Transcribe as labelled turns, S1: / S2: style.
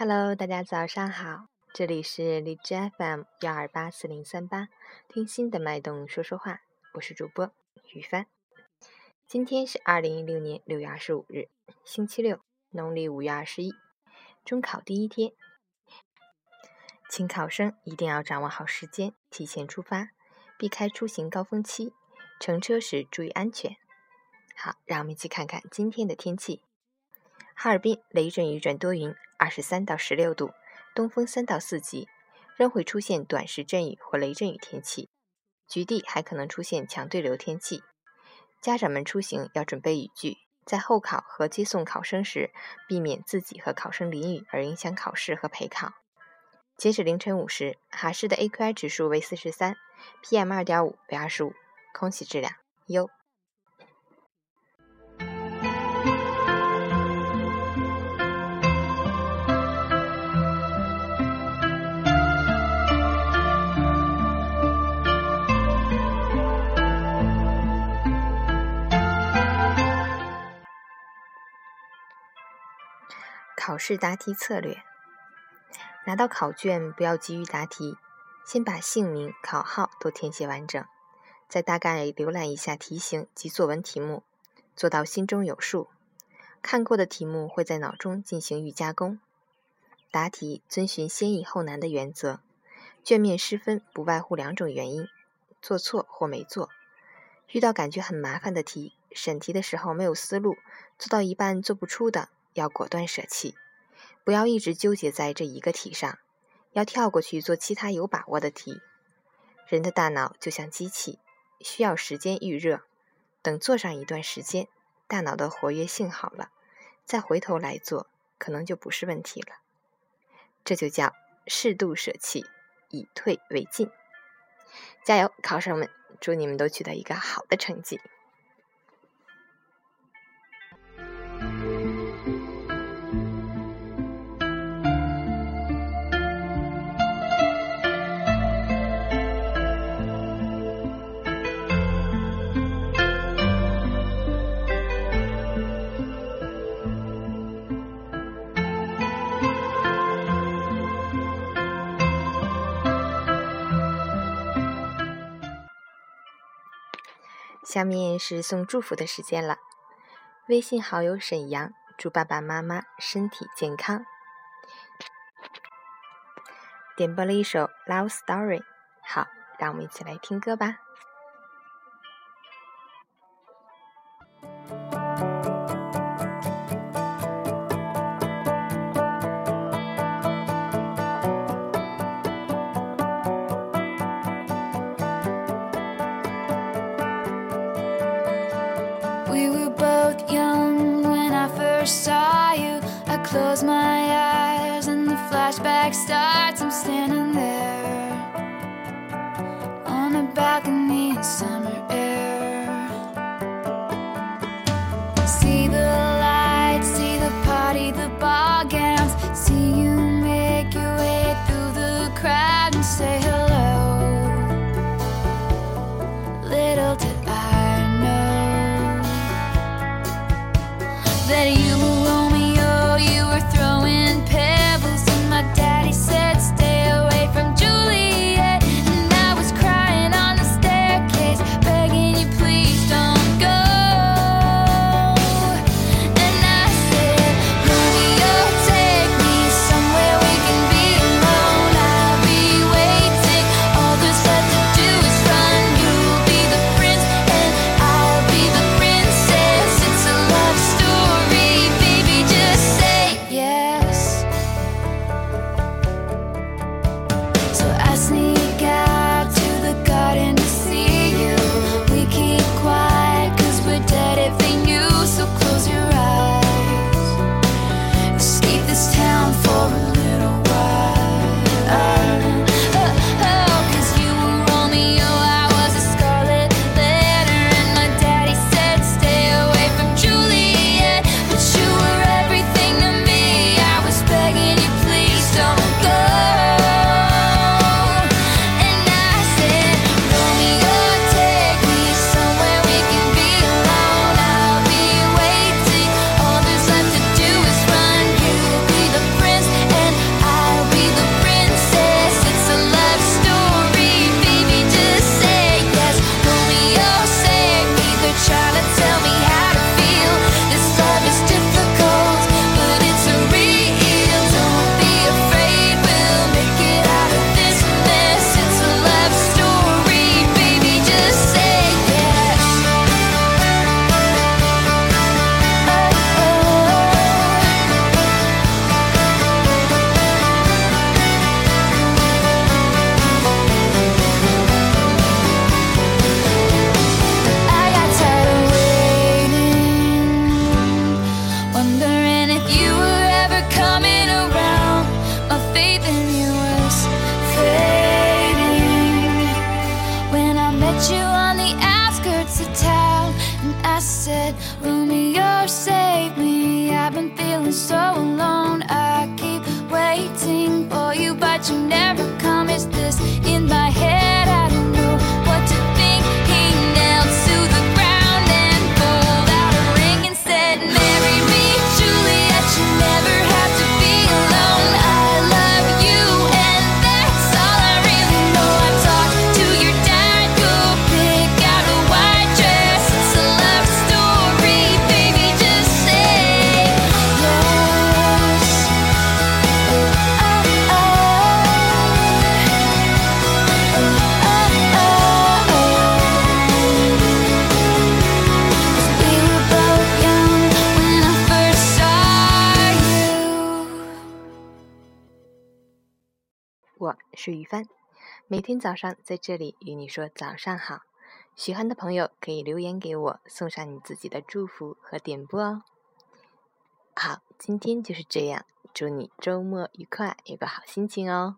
S1: Hello，大家早上好，这里是荔枝 FM 幺二八四零三八，听心的脉动说说话，我是主播于帆。今天是二零一六年六月二十五日，星期六，农历五月二十一，中考第一天，请考生一定要掌握好时间，提前出发，避开出行高峰期，乘车时注意安全。好，让我们一起看看今天的天气。哈尔滨雷阵雨转多云，二十三到十六度，东风三到四级，仍会出现短时阵雨或雷阵雨天气，局地还可能出现强对流天气。家长们出行要准备雨具，在候考和接送考生时，避免自己和考生淋雨而影响考试和陪考。截止凌晨五时，哈市的 AQI 指数为四十三，PM 二点五为二十五，空气质量优。考试答题策略：拿到考卷不要急于答题，先把姓名、考号都填写完整，再大概浏览一下题型及作文题目，做到心中有数。看过的题目会在脑中进行预加工。答题遵循先易后难的原则，卷面失分不外乎两种原因：做错或没做。遇到感觉很麻烦的题，审题的时候没有思路，做到一半做不出的。要果断舍弃，不要一直纠结在这一个题上，要跳过去做其他有把握的题。人的大脑就像机器，需要时间预热，等做上一段时间，大脑的活跃性好了，再回头来做，可能就不是问题了。这就叫适度舍弃，以退为进。加油，考生们！祝你们都取得一个好的成绩。下面是送祝福的时间了。微信好友沈阳祝爸爸妈妈身体健康，点播了一首《Love Story》。好，让我们一起来听歌吧。
S2: Close my eyes and the flashback starts. I'm standing there on a balcony in summer I've been feeling so alone. I keep waiting for you, but you never come. It's
S1: 是雨帆，每天早上在这里与你说早上好。喜欢的朋友可以留言给我，送上你自己的祝福和点播哦。好，今天就是这样，祝你周末愉快，有个好心情哦。